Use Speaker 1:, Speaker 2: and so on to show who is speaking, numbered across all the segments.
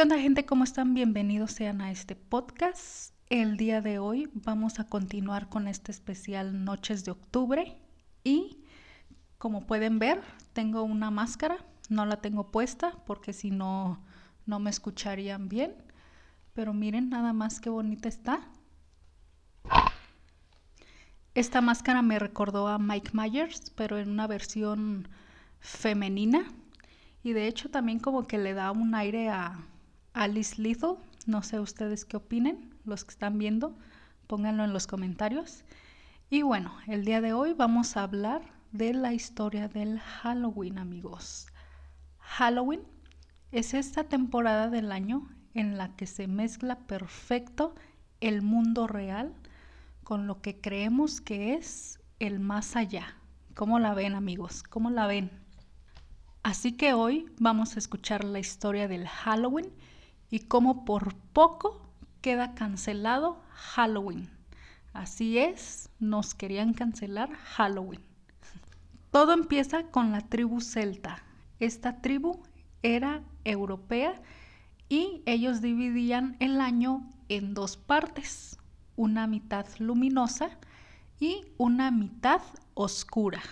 Speaker 1: ¿Qué onda gente? ¿Cómo están? Bienvenidos sean a este podcast. El día de hoy vamos a continuar con este especial Noches de Octubre y como pueden ver tengo una máscara, no la tengo puesta porque si no no me escucharían bien, pero miren nada más qué bonita está. Esta máscara me recordó a Mike Myers, pero en una versión femenina y de hecho también como que le da un aire a Alice Little. No sé ustedes qué opinen, los que están viendo, pónganlo en los comentarios. Y bueno, el día de hoy vamos a hablar de la historia del Halloween, amigos. Halloween es esta temporada del año en la que se mezcla perfecto el mundo real con lo que creemos que es el más allá. ¿Cómo la ven, amigos? ¿Cómo la ven? Así que hoy vamos a escuchar la historia del Halloween y cómo por poco queda cancelado Halloween. Así es, nos querían cancelar Halloween. Todo empieza con la tribu celta. Esta tribu era europea y ellos dividían el año en dos partes, una mitad luminosa y una mitad oscura.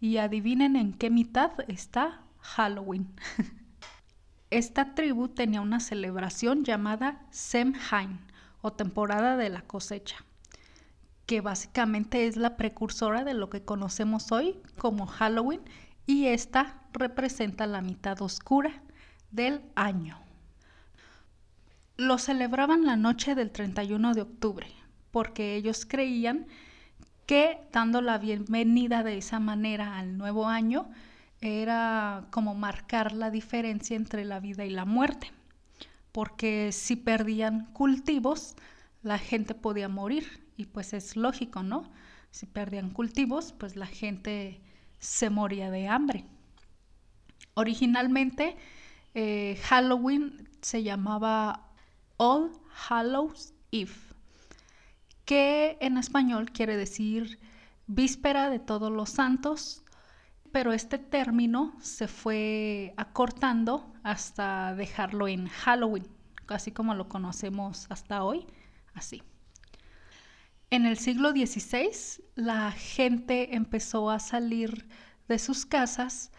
Speaker 1: Y adivinen en qué mitad está Halloween. Esta tribu tenía una celebración llamada Semhain o temporada de la cosecha, que básicamente es la precursora de lo que conocemos hoy como Halloween y esta representa la mitad oscura del año. Lo celebraban la noche del 31 de octubre porque ellos creían que dando la bienvenida de esa manera al nuevo año era como marcar la diferencia entre la vida y la muerte, porque si perdían cultivos, la gente podía morir y pues es lógico, ¿no? Si perdían cultivos, pues la gente se moría de hambre. Originalmente eh, Halloween se llamaba All Hallows Eve que en español quiere decir víspera de todos los santos, pero este término se fue acortando hasta dejarlo en Halloween, así como lo conocemos hasta hoy, así. En el siglo XVI la gente empezó a salir de sus casas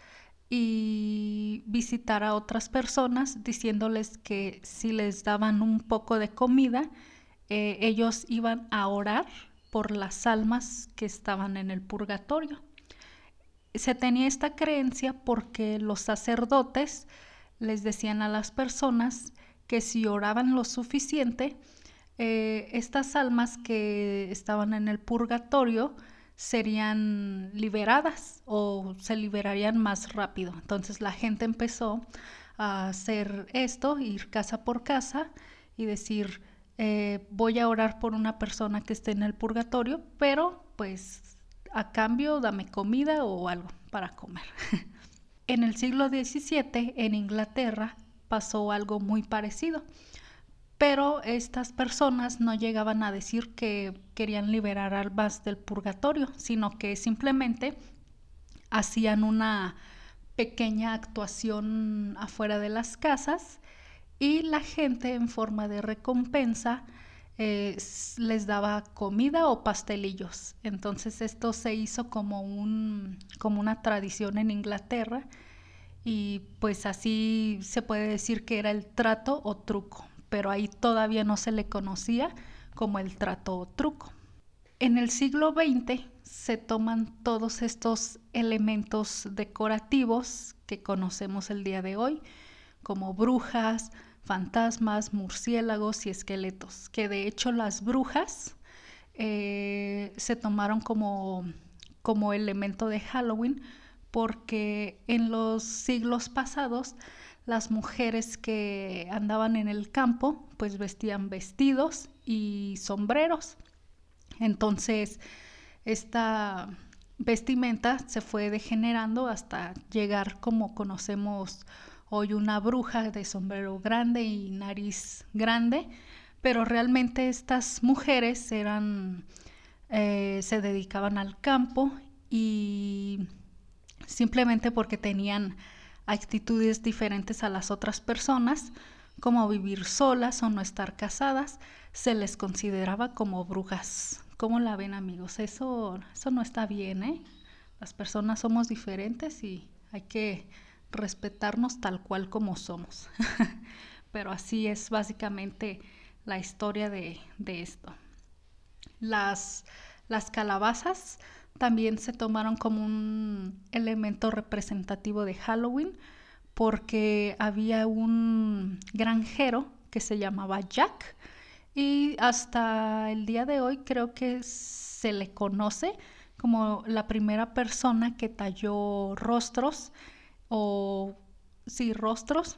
Speaker 1: y visitar a otras personas diciéndoles que si les daban un poco de comida, eh, ellos iban a orar por las almas que estaban en el purgatorio. Se tenía esta creencia porque los sacerdotes les decían a las personas que si oraban lo suficiente, eh, estas almas que estaban en el purgatorio serían liberadas o se liberarían más rápido. Entonces la gente empezó a hacer esto, ir casa por casa y decir, eh, voy a orar por una persona que esté en el purgatorio, pero pues a cambio dame comida o algo para comer. en el siglo XVII en Inglaterra pasó algo muy parecido, pero estas personas no llegaban a decir que querían liberar almas del purgatorio, sino que simplemente hacían una pequeña actuación afuera de las casas y la gente en forma de recompensa eh, les daba comida o pastelillos. Entonces esto se hizo como, un, como una tradición en Inglaterra y pues así se puede decir que era el trato o truco, pero ahí todavía no se le conocía como el trato o truco. En el siglo XX se toman todos estos elementos decorativos que conocemos el día de hoy, como brujas, fantasmas, murciélagos y esqueletos, que de hecho las brujas eh, se tomaron como, como elemento de Halloween porque en los siglos pasados las mujeres que andaban en el campo pues vestían vestidos y sombreros. Entonces esta vestimenta se fue degenerando hasta llegar como conocemos hoy una bruja de sombrero grande y nariz grande, pero realmente estas mujeres eran, eh, se dedicaban al campo y simplemente porque tenían actitudes diferentes a las otras personas, como vivir solas o no estar casadas, se les consideraba como brujas. ¿Cómo la ven amigos? Eso, eso no está bien, ¿eh? Las personas somos diferentes y hay que respetarnos tal cual como somos. Pero así es básicamente la historia de, esto. Las, las calabazas también se tomaron como un elemento representativo de Halloween porque había un granjero que se llamaba Jack y hasta el día de hoy creo que se le conoce como la primera persona que talló rostros o sí, rostros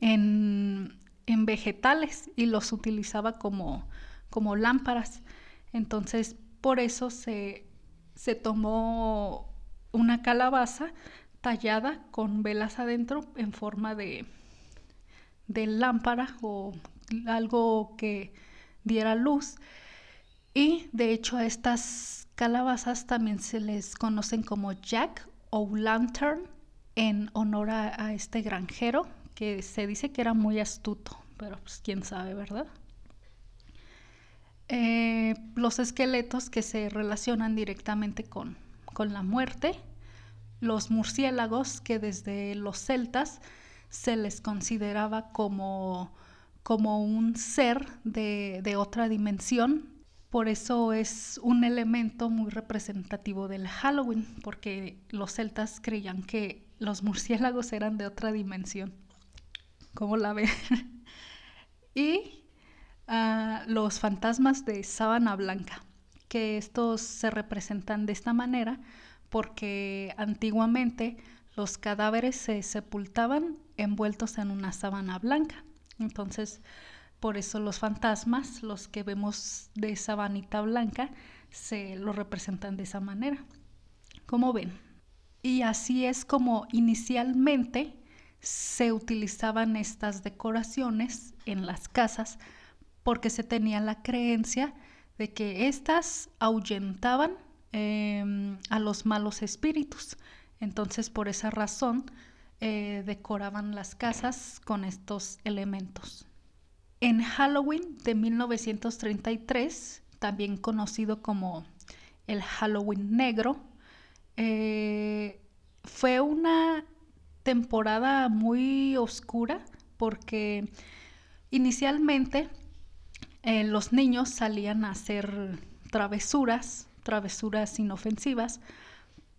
Speaker 1: en, vegetales y los utilizaba como, como lámparas. Entonces, por eso se, se tomó una calabaza tallada con velas adentro en forma de, de lámpara o algo que diera luz. Y de hecho a estas calabazas también se les conocen como Jack o Lantern en honor a, este granjero que se dice que era muy astuto, pero pues quién sabe, ¿verdad? Eh, los esqueletos que se relacionan directamente con, con la muerte los murciélagos que desde los celtas se les consideraba como, como un ser de, de otra dimensión. Por eso es un elemento muy representativo del Halloween, porque los celtas creían que los murciélagos eran de otra dimensión. ¿Cómo la ven? y uh, los fantasmas de sábana blanca, que estos se representan de esta manera porque antiguamente los cadáveres se sepultaban envueltos en una sábana blanca. Entonces, por eso los fantasmas, los que vemos de sabanita blanca, se lo representan de esa manera. Como ven. Y así es como inicialmente se utilizaban estas decoraciones en las casas porque se tenía la creencia de que éstas ahuyentaban Em, a los malos espíritus. Entonces, por esa razón, eh, decoraban las casas con estos elementos. En Halloween de 1933, también conocido como el Halloween negro, eh, fue una temporada muy oscura porque inicialmente eh, los niños salían a hacer travesuras travesuras inofensivas,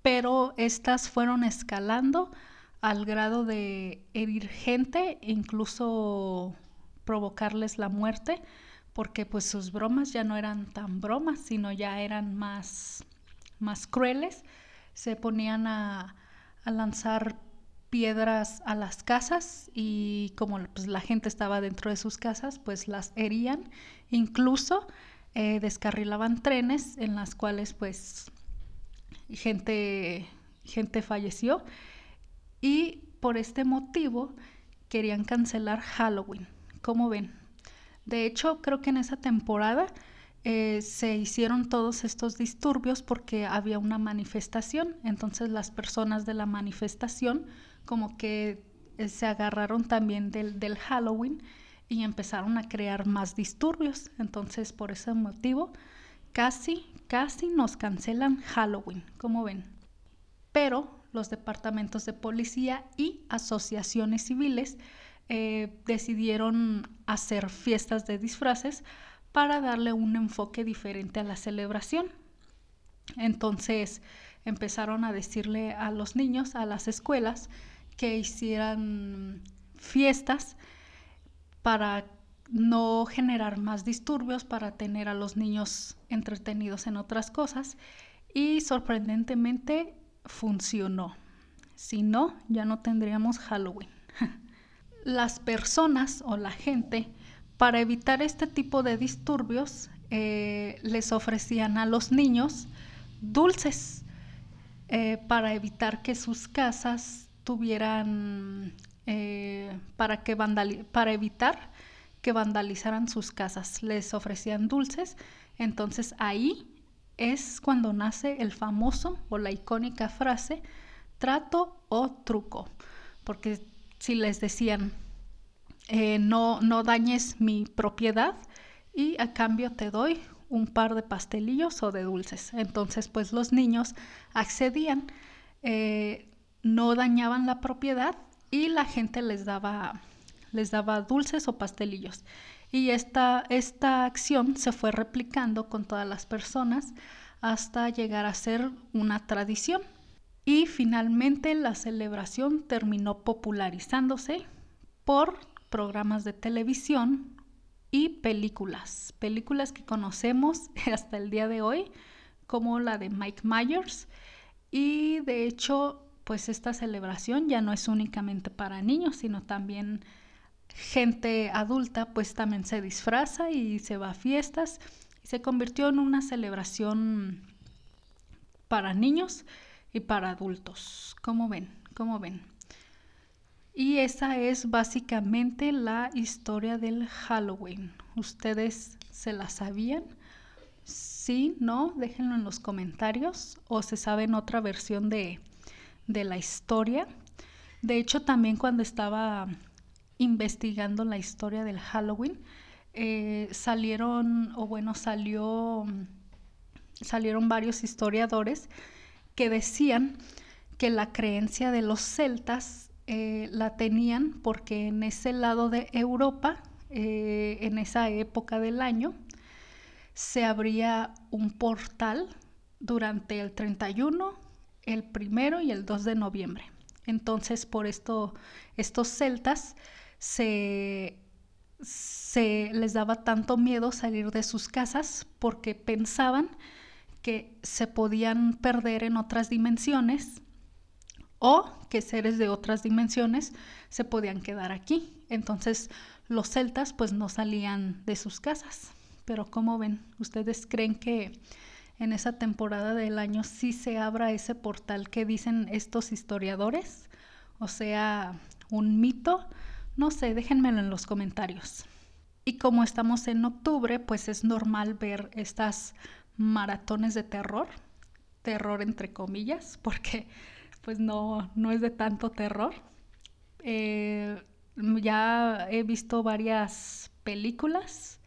Speaker 1: pero estas fueron escalando al grado de herir gente incluso provocarles la muerte, porque pues sus bromas ya no eran tan bromas, sino ya eran más, más crueles. Se ponían a, a lanzar piedras a las casas y como pues, la gente estaba dentro de sus casas, pues las herían. Incluso eh, descarrilaban trenes en las cuales pues gente, gente falleció y por este motivo querían cancelar Halloween. ¿Cómo ven? De hecho, creo que en esa temporada eh, se hicieron todos estos disturbios porque había una manifestación. Entonces las personas de la manifestación como que eh, se agarraron también del, Halloween y empezaron a crear más disturbios. Entonces, por ese motivo, casi, casi nos cancelan Halloween, como ven. Pero los departamentos de policía y asociaciones civiles eh, decidieron hacer fiestas de disfraces para darle un enfoque diferente a la celebración. Entonces empezaron a decirle a los niños, a las escuelas, que hicieran fiestas para no generar más disturbios, para tener a los niños entretenidos en otras cosas y sorprendentemente funcionó. Si no, ya no tendríamos Halloween. Las personas o la gente, para evitar este tipo de disturbios, eh, les ofrecían a los niños dulces eh, para evitar que sus casas tuvieran eh, para, que para evitar que vandalizaran sus casas. Les ofrecían dulces. Entonces ahí es cuando nace el famoso o la icónica frase trato o truco. Porque si les decían, eh, no, no dañes mi propiedad y a cambio te doy un par de pastelillos o de dulces. Entonces, pues los niños accedían, eh, no dañaban la propiedad y la gente les daba, les daba dulces o pastelillos. Y esta, esta acción se fue replicando con todas las personas hasta llegar a ser una tradición. Y finalmente la celebración terminó popularizándose por programas de televisión y películas, películas que conocemos hasta el día de hoy, como la de Mike Myers. Y de hecho, pues esta celebración ya no es únicamente para niños, sino también gente adulta, pues también se disfraza y se va a fiestas. Y se convirtió en una celebración para niños y para adultos. ¿Cómo ven? ¿Cómo ven? Y esa es básicamente la historia del Halloween. ¿Ustedes se la sabían? Sí, no, déjenlo en los comentarios o se saben otra versión de, de la historia. De hecho, también cuando estaba investigando la historia del Halloween, eh, salieron, o bueno, salió, salieron varios historiadores que decían que la creencia de los celtas eh, la tenían porque en ese lado de Europa, eh, en esa época del año, se abría un portal durante el 31, el primero y el 2 de noviembre. Entonces, por esto, estos celtas se, se les daba tanto miedo salir de sus casas porque pensaban que se podían perder en otras dimensiones o que seres de otras dimensiones se podían quedar aquí. Entonces los celtas pues no salían de sus casas. Pero como ven, ¿ustedes creen que en esa temporada del año sí se abra ese portal que dicen estos historiadores? O sea, un mito. No sé, déjenmelo en los comentarios. Y como estamos en octubre, pues es normal ver estas maratones de terror, terror entre comillas, porque pues no, no es de tanto terror. Eh, ya he visto varias películas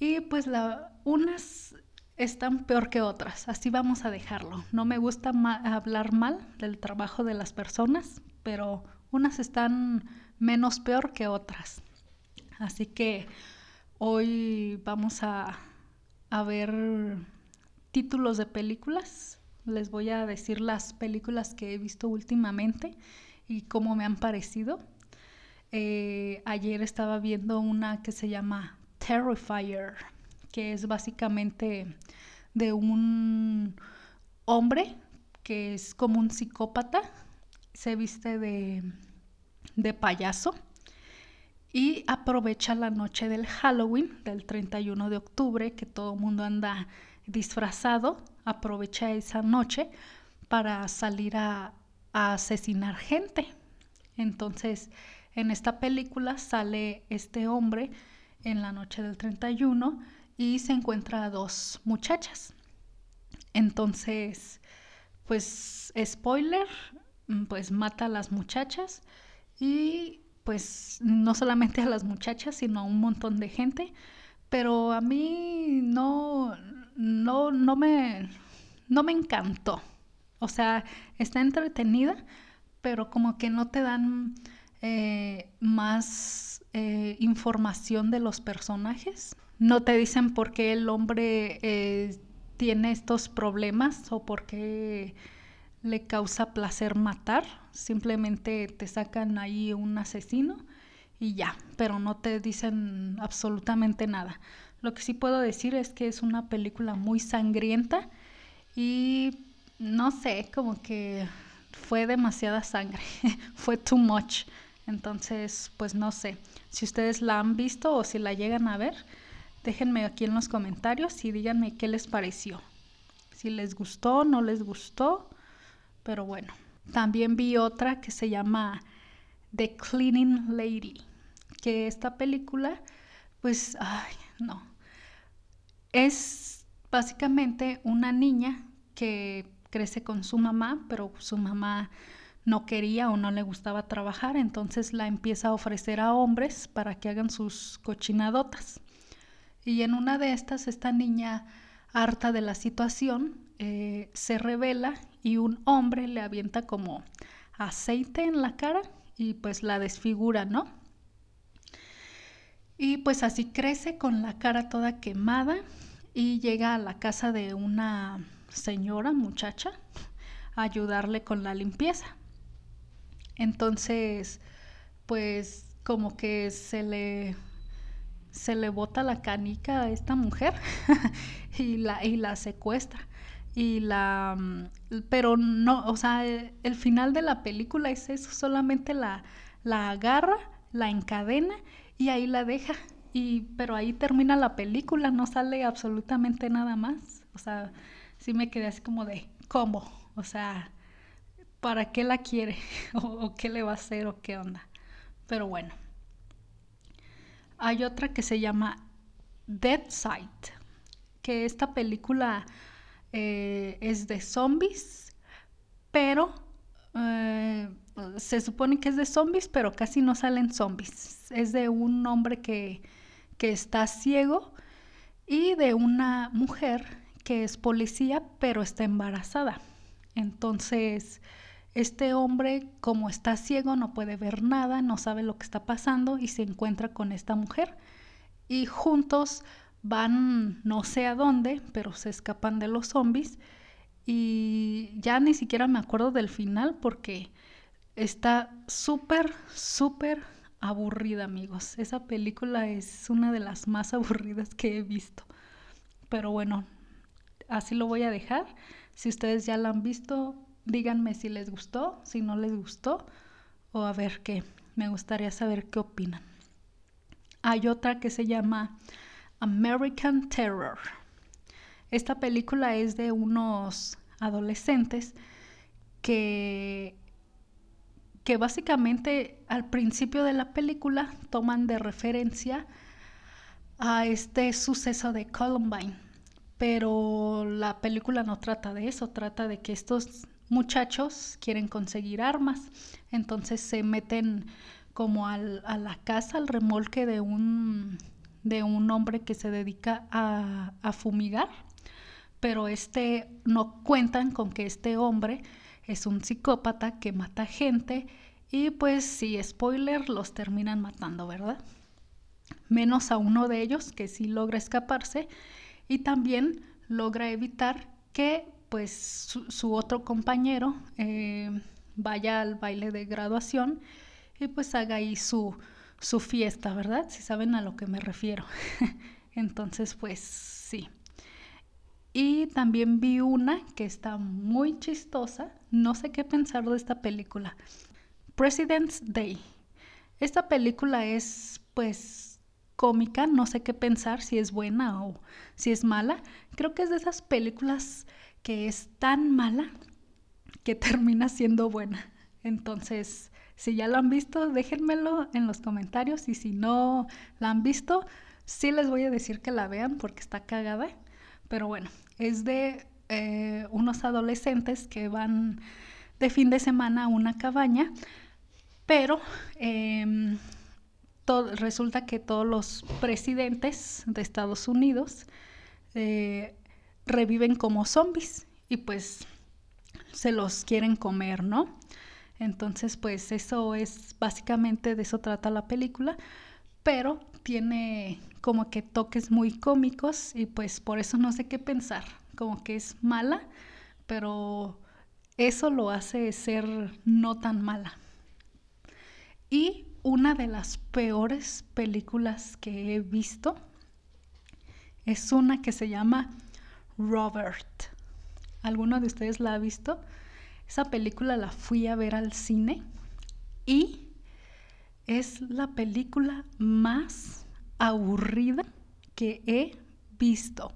Speaker 1: y pues la, unas están peor que otras, así vamos a dejarlo. No me gusta hablar mal del trabajo de las personas, pero unas están menos peor que otras. Así que hoy vamos a, a ver títulos de películas les voy a decir las películas que he visto últimamente y cómo me han parecido. Eh, ayer estaba viendo una que se llama Terrifier, que es básicamente de un hombre que es como un psicópata, se viste de, de payaso y aprovecha la noche del Halloween, del 31 de octubre, que todo el mundo anda disfrazado aprovecha esa noche para salir a, asesinar gente. Entonces, en esta película sale este hombre en la noche del 31 y se encuentra a dos muchachas. Entonces, pues spoiler, pues mata a las muchachas y pues no solamente a las muchachas, sino a un montón de gente. Pero a mí no, no, no me, no me encantó. O sea, está entretenida, pero como que no te dan eh, más eh, información de los personajes. No te dicen por qué el hombre eh, tiene estos problemas o por qué le causa placer matar. Simplemente te sacan ahí un asesino y ya, pero no te dicen absolutamente nada. Lo que sí puedo decir es que es una película muy sangrienta y no sé, como que fue demasiada sangre, fue too much. Entonces, pues no sé, si ustedes la han visto o si la llegan a ver, déjenme aquí en los comentarios y díganme qué les pareció. Si les gustó, no les gustó, pero bueno. También vi otra que se llama The Cleaning Lady, que esta película, pues, ay, no, es básicamente una niña que crece con su mamá, pero su mamá no quería o no le gustaba trabajar, entonces la empieza a ofrecer a hombres para que hagan sus cochinadotas. Y en una de estas, esta niña, harta de la situación, eh, se revela y un hombre le avienta como aceite en la cara y pues la desfigura, ¿no? Y pues así crece con la cara toda quemada y llega a la casa de una señora, muchacha, a ayudarle con la limpieza. Entonces, pues como que se le se le bota la canica a esta mujer y la y la secuestra y la pero no, o sea, el, final de la película es eso, solamente la la agarra, la encadena y ahí la deja. Y pero ahí termina la película, no sale absolutamente nada más. O sea, sí me quedé así como de ¿cómo? O sea, ¿para qué la quiere? ¿O, qué le va a hacer? ¿O qué onda? Pero bueno. Hay otra que se llama Dead Sight, que esta película eh, es de zombies, pero eh, se supone que es de zombies, pero casi no salen zombies. Es de un hombre que, que está ciego y de una mujer que es policía, pero está embarazada. Entonces, este hombre, como está ciego, no puede ver nada, no sabe lo que está pasando y se encuentra con esta mujer. Y juntos van no sé a dónde, pero se escapan de los zombies. Y ya ni siquiera me acuerdo del final porque está súper, súper aburrida, amigos. Esa película es una de las más aburridas que he visto. Pero bueno, así lo voy a dejar. Si ustedes ya la han visto, díganme si les gustó, si no les gustó, o a ver qué. Me gustaría saber qué opinan. Hay otra que se llama American Terror. Esta película es de unos adolescentes que, que básicamente al principio de la película toman de referencia a este suceso de Columbine. Pero la película no trata de eso, trata de que estos muchachos quieren conseguir armas, entonces se meten como a la casa, al remolque de un, de un hombre que se dedica a, a fumigar, pero este no cuentan con que este hombre es un psicópata que mata gente y pues si spoiler los terminan matando, ¿verdad? Menos a uno de ellos que sí logra escaparse y también logra evitar que pues su, otro compañero eh, vaya al baile de graduación y pues haga ahí su, su fiesta, ¿verdad? Si saben a lo que me refiero. Entonces, pues sí. Y también vi una que está muy chistosa. No sé qué pensar de esta película. President's Day. Esta película es pues cómica, no sé qué pensar si es buena o si es mala. Creo que es de esas películas que es tan mala que termina siendo buena. Entonces, si ya lo han visto, déjenmelo en los comentarios y si no la han visto, sí les voy a decir que la vean porque está cagada. Pero bueno, es de eh, unos adolescentes que van de fin de semana a una cabaña, pero em, resulta que todos los presidentes de Estados Unidos eh, reviven como zombies y pues se los quieren comer, ¿no? Entonces, pues eso es básicamente de eso trata la película, pero tiene como que toques muy cómicos y pues por eso no sé qué pensar, como que es mala, pero eso lo hace ser no tan mala. Y una de las peores películas que he visto es una que se llama Robert. ¿Alguno de ustedes la ha visto? Esa película la fui a ver al cine y es la película más aburrida que he visto.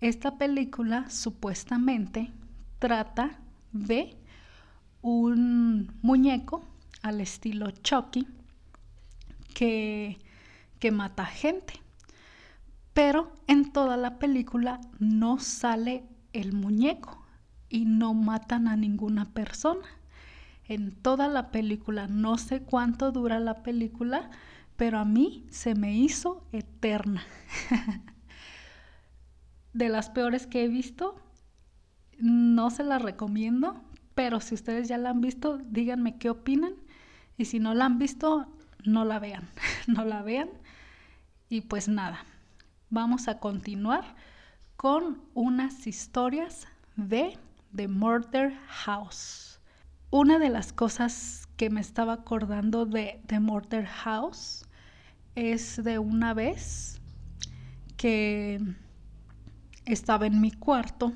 Speaker 1: Esta película supuestamente trata de un muñeco al estilo Chucky que, que mata gente pero en toda la película no sale el muñeco y no matan a ninguna persona. En toda la película. No sé cuánto dura la película, pero a mí se me hizo eterna. de las peores que he visto, no se las recomiendo, pero si ustedes ya la han visto, díganme qué opinan. Y si no la han visto, no la vean, no la vean. Y pues nada, vamos a continuar con unas historias de The Murder House. Una de las cosas que me estaba acordando de The Murder House es de una vez que estaba en mi cuarto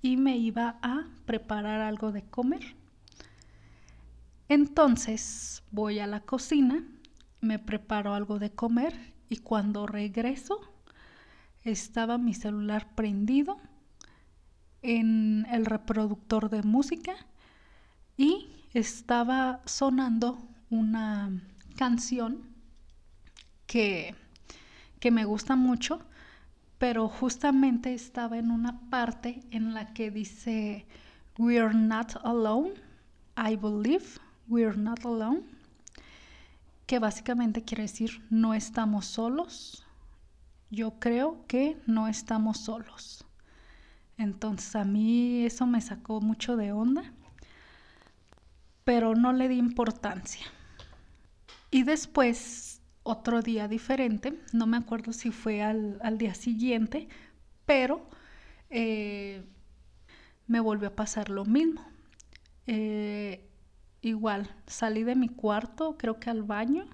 Speaker 1: y me iba a preparar algo de comer. Entonces voy a la cocina, me preparo algo de comer y cuando regreso estaba mi celular prendido en el reproductor de música y estaba sonando una canción que, que me gusta mucho pero justamente estaba en una parte en la que dice, We're not alone, I believe, we're not alone, que básicamente quiere decir, no estamos solos, yo creo que no estamos solos. Entonces a mí eso me sacó mucho de onda, pero no le di importancia. Y después otro día diferente, no me acuerdo si fue al, día siguiente, pero eh, me volvió a pasar lo mismo. Eh, igual, salí de mi cuarto, creo que al baño,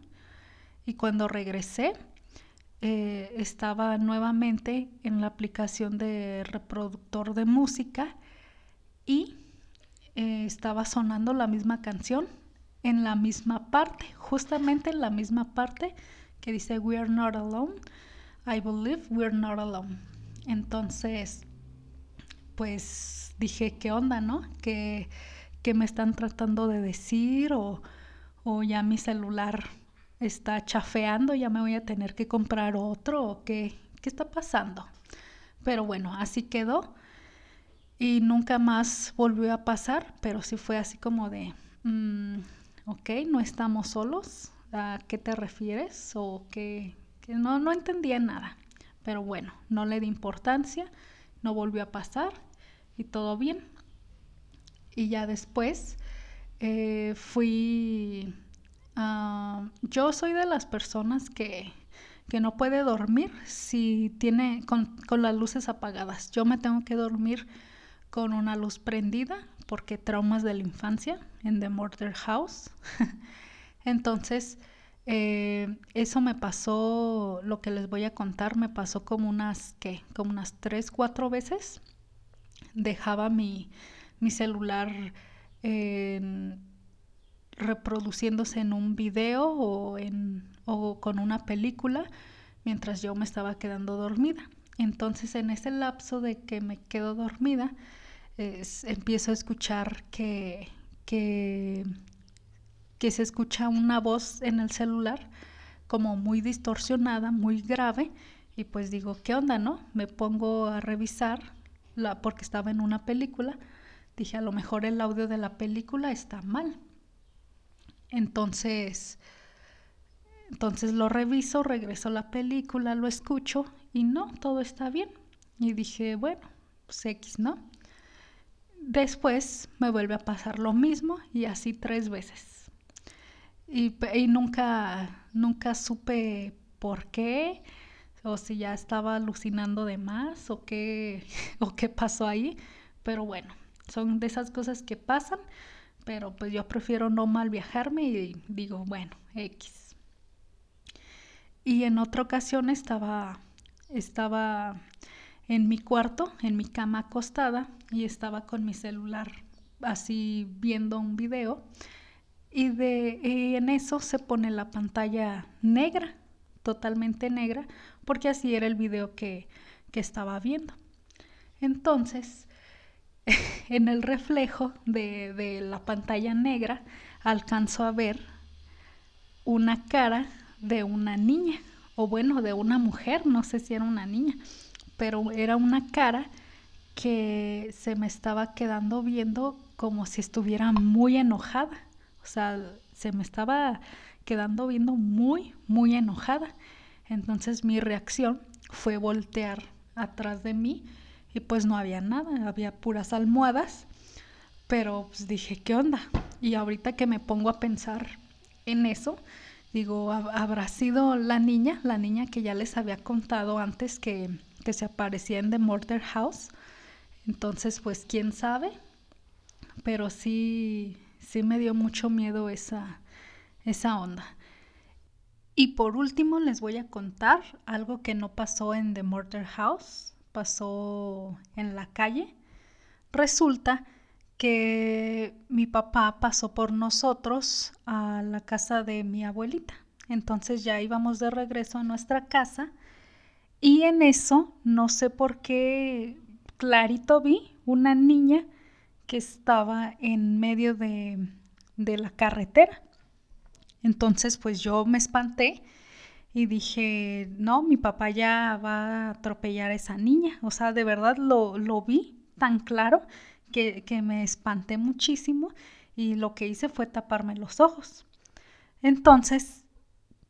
Speaker 1: y cuando regresé, eh, estaba nuevamente en la aplicación de reproductor de música y estaba sonando la misma canción en la misma parte, justamente en la misma parte que dice We are not alone. I believe we are not alone. Entonces, pues dije, ¿qué onda, no? ¿Qué, me están tratando de decir? O, o ya mi celular está chafeando, ya me voy a tener que comprar otro o qué, qué está pasando. Pero bueno, así quedó y nunca más volvió a pasar, pero sí fue así como de, mm, ¿ok? No estamos solos. ¿A qué te refieres? O que, no, no entendía nada. Pero bueno, no le di importancia, no volvió a pasar y todo bien. Y ya después eh, fui... yo soy de las personas que, que, no puede dormir si tiene con, con las luces apagadas. Yo me tengo que dormir con una luz prendida porque traumas de la infancia en The Murder House. Entonces, eh, eso me pasó, lo que les voy a contar, me pasó como unas, ¿qué? Como unas tres, cuatro veces. Dejaba mi, mi celular reproduciéndose en un video o, con una película mientras yo me estaba quedando dormida. Entonces, en ese lapso de que me quedo dormida, empiezo a escuchar que, que, que se escucha una voz en el celular como muy distorsionada, muy grave, y pues digo, ¿qué onda, no? Me pongo a revisar, la, porque estaba en una película, dije, a lo mejor el audio de la película está mal. Entonces, entonces lo reviso, regreso a la película, lo escucho y no, todo está bien. Y dije, bueno, pues X, ¿no? Después me vuelve a pasar lo mismo y así tres veces. Y, nunca, nunca supe por qué, o si ya estaba alucinando de más, o qué, o qué pasó ahí. Pero bueno, son de esas cosas que pasan, pero pues yo prefiero no mal viajarme y digo, bueno, X. Y en otra ocasión estaba, estaba en mi cuarto, en mi cama acostada, y estaba con mi celular así viendo un video. Y, de, en eso se pone la pantalla negra, totalmente negra, porque así era el video que, que estaba viendo. Entonces, en el reflejo de, de, la pantalla negra, alcanzo a ver una cara de una niña, o bueno, de una mujer, no sé si era una niña, pero era una cara que se me estaba quedando viendo como si estuviera muy enojada. O sea, se me estaba quedando viendo muy, muy enojada. Entonces mi reacción fue voltear atrás de mí y pues no había nada, había puras almohadas. Pero pues dije, ¿qué onda? Y ahorita que me pongo a pensar en eso, digo, ¿habrá sido la niña, la niña que ya les había contado antes que, que se aparecía en The Murder House? Entonces, pues quién sabe, pero sí, sí me dio mucho miedo esa, esa onda. Y por último les voy a contar algo que no pasó en The Murder House, pasó en la calle. Resulta que mi papá pasó por nosotros a la casa de mi abuelita. Entonces ya íbamos de regreso a nuestra casa y en eso, no sé por qué, clarito vi una niña que estaba en medio de, de la carretera. Entonces, pues yo me espanté y dije, no, mi papá ya va a atropellar a esa niña. O sea, de verdad lo, lo vi tan claro que, que, me espanté muchísimo y lo que hice fue taparme los ojos. Entonces,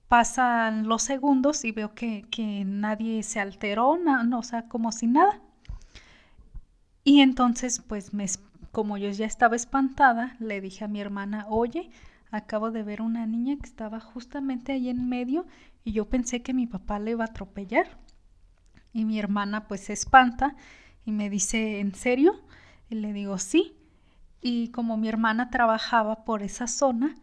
Speaker 1: pasan los segundos y veo que, que nadie se alteró, no, o sea, como si nada. Y entonces, pues, me, como yo ya estaba espantada, le dije a mi hermana, oye, acabo de ver una niña que estaba justamente ahí en medio y yo pensé que mi papá le iba a atropellar. Y mi hermana pues se espanta y me dice, ¿en serio? Y le digo, sí. Y como mi hermana trabajaba por esa zona,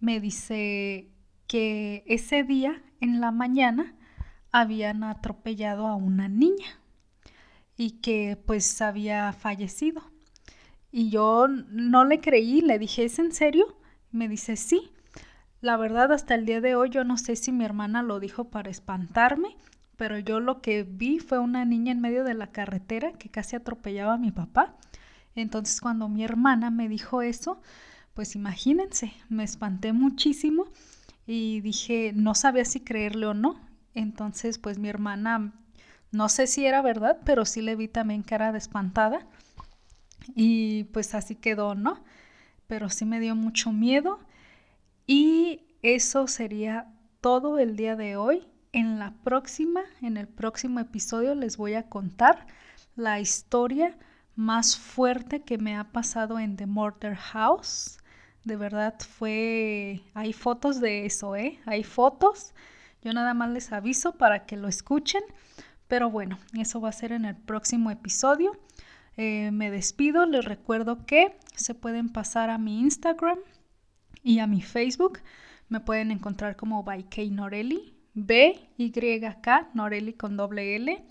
Speaker 1: me dice que ese día en la mañana habían atropellado a una niña y que pues había fallecido. Y yo no le creí, le dije, ¿es en serio? Me dice, sí. La verdad, hasta el día de hoy yo no sé si mi hermana lo dijo para espantarme, pero yo lo que vi fue una niña en medio de la carretera que casi atropellaba a mi papá. Entonces cuando mi hermana me dijo eso, pues imagínense, me espanté muchísimo y dije, no sabía si creerle o no. Entonces pues mi hermana, no sé si era verdad, pero sí le vi también cara de espantada. Y pues así quedó, ¿no? pero sí me dio mucho miedo. Y eso sería todo el día de hoy. En la próxima, en el próximo episodio les voy a contar la historia más fuerte que me ha pasado en The Murder House. De verdad fue... Hay fotos de eso, ¿eh? Hay fotos. Yo nada más les aviso para que lo escuchen. Pero bueno, eso va a ser en el próximo episodio. Eh, me despido, les recuerdo que se pueden pasar a mi Instagram y a mi Facebook. Me pueden encontrar como by K Norelli, B-Y-K Norelli con doble L.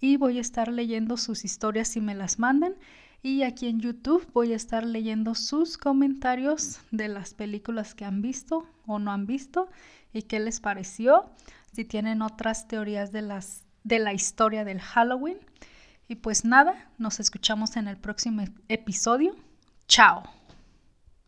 Speaker 1: Y voy a estar leyendo sus historias si me las mandan. Y aquí en YouTube voy a estar leyendo sus comentarios de las películas que han visto o no han visto y qué les pareció. Si tienen otras teorías de, las, de la historia del Halloween. Y pues nada, nos escuchamos en el próximo episodio. Chao.